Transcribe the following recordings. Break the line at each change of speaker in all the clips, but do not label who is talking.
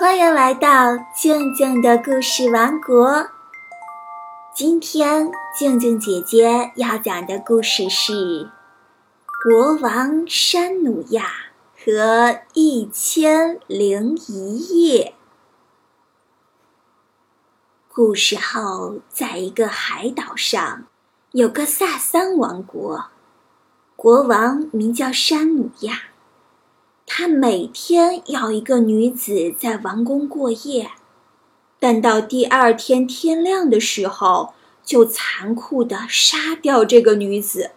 欢迎来到静静的故事王国。今天静静姐姐要讲的故事是《国王山努亚和一千零一夜》。古时候，在一个海岛上，有个萨桑王国，国王名叫山努亚。他每天要一个女子在王宫过夜，但到第二天天亮的时候，就残酷的杀掉这个女子。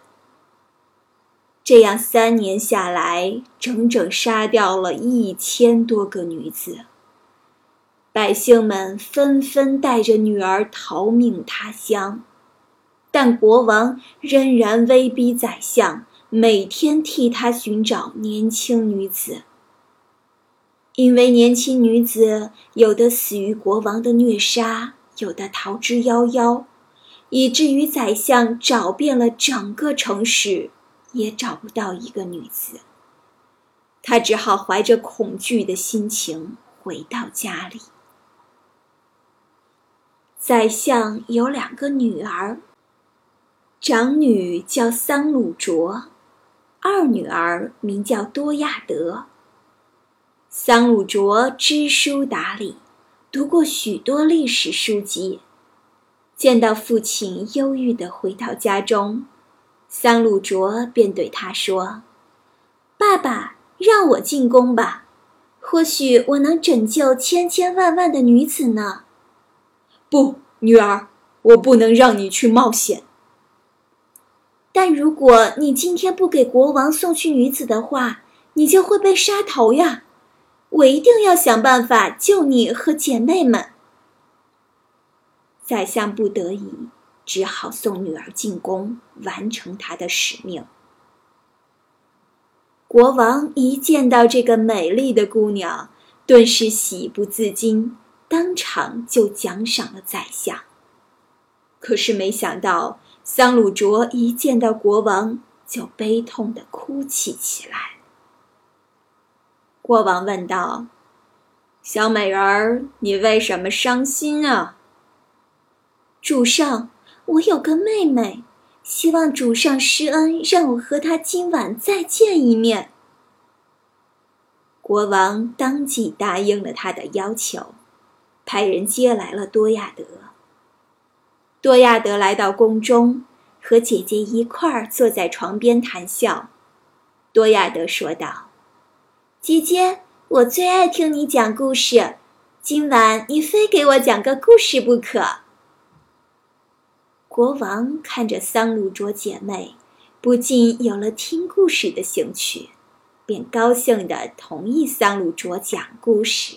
这样三年下来，整整杀掉了一千多个女子。百姓们纷纷带着女儿逃命他乡，但国王仍然威逼宰相。每天替他寻找年轻女子，因为年轻女子有的死于国王的虐杀，有的逃之夭夭，以至于宰相找遍了整个城市，也找不到一个女子。他只好怀着恐惧的心情回到家里。宰相有两个女儿，长女叫桑鲁卓。二女儿名叫多亚德。桑鲁卓知书达理，读过许多历史书籍。见到父亲忧郁的回到家中，桑鲁卓便对他说：“爸爸，让我进宫吧，或许我能拯救千千万万的女子呢。”“
不，女儿，我不能让你去冒险。”
但如果你今天不给国王送去女子的话，你就会被杀头呀！我一定要想办法救你和姐妹们。宰相不得已，只好送女儿进宫，完成他的使命。国王一见到这个美丽的姑娘，顿时喜不自禁，当场就奖赏了宰相。可是没想到。桑鲁卓一见到国王，就悲痛地哭泣起来。国王问道：“小美人儿，你为什么伤心啊？”主上，我有个妹妹，希望主上施恩，让我和她今晚再见一面。国王当即答应了他的要求，派人接来了多亚德。多亚德来到宫中，和姐姐一块儿坐在床边谈笑。多亚德说道：“姐姐，我最爱听你讲故事，今晚你非给我讲个故事不可。”国王看着桑鲁卓姐妹，不禁有了听故事的兴趣，便高兴地同意桑鲁卓讲故事。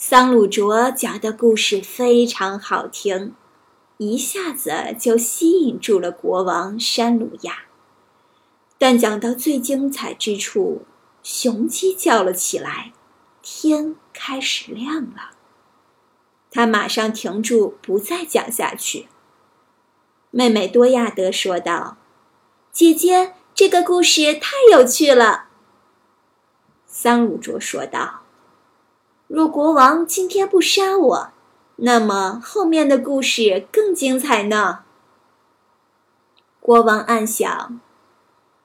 桑鲁卓讲的故事非常好听，一下子就吸引住了国王山鲁亚。但讲到最精彩之处，雄鸡叫了起来，天开始亮了。他马上停住，不再讲下去。妹妹多亚德说道：“姐姐，这个故事太有趣了。”桑鲁卓说道。若国王今天不杀我，那么后面的故事更精彩呢。国王暗想：“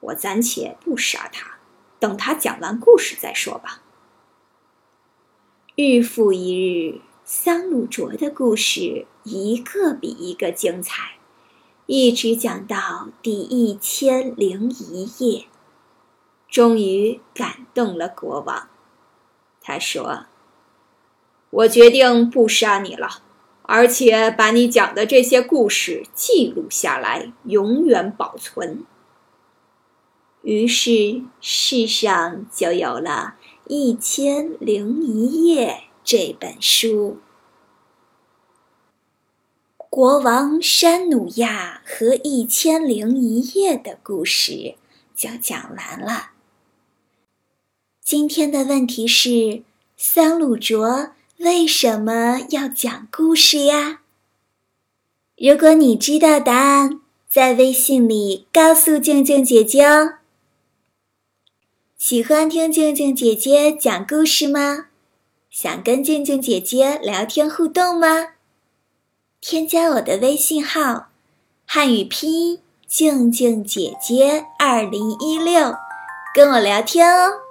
我暂且不杀他，等他讲完故事再说吧。”日复一日，桑鲁卓的故事一个比一个精彩，一直讲到第一千零一夜，终于感动了国王。他说。我决定不杀你了，而且把你讲的这些故事记录下来，永远保存。于是世上就有了《一千零一夜》这本书。国王山努亚和《一千零一夜》的故事就讲完了。今天的问题是：桑鲁卓。为什么要讲故事呀？如果你知道答案，在微信里告诉静静姐姐哦。喜欢听静静姐姐讲故事吗？想跟静静姐姐聊天互动吗？添加我的微信号，汉语拼音静静姐姐二零一六，跟我聊天哦。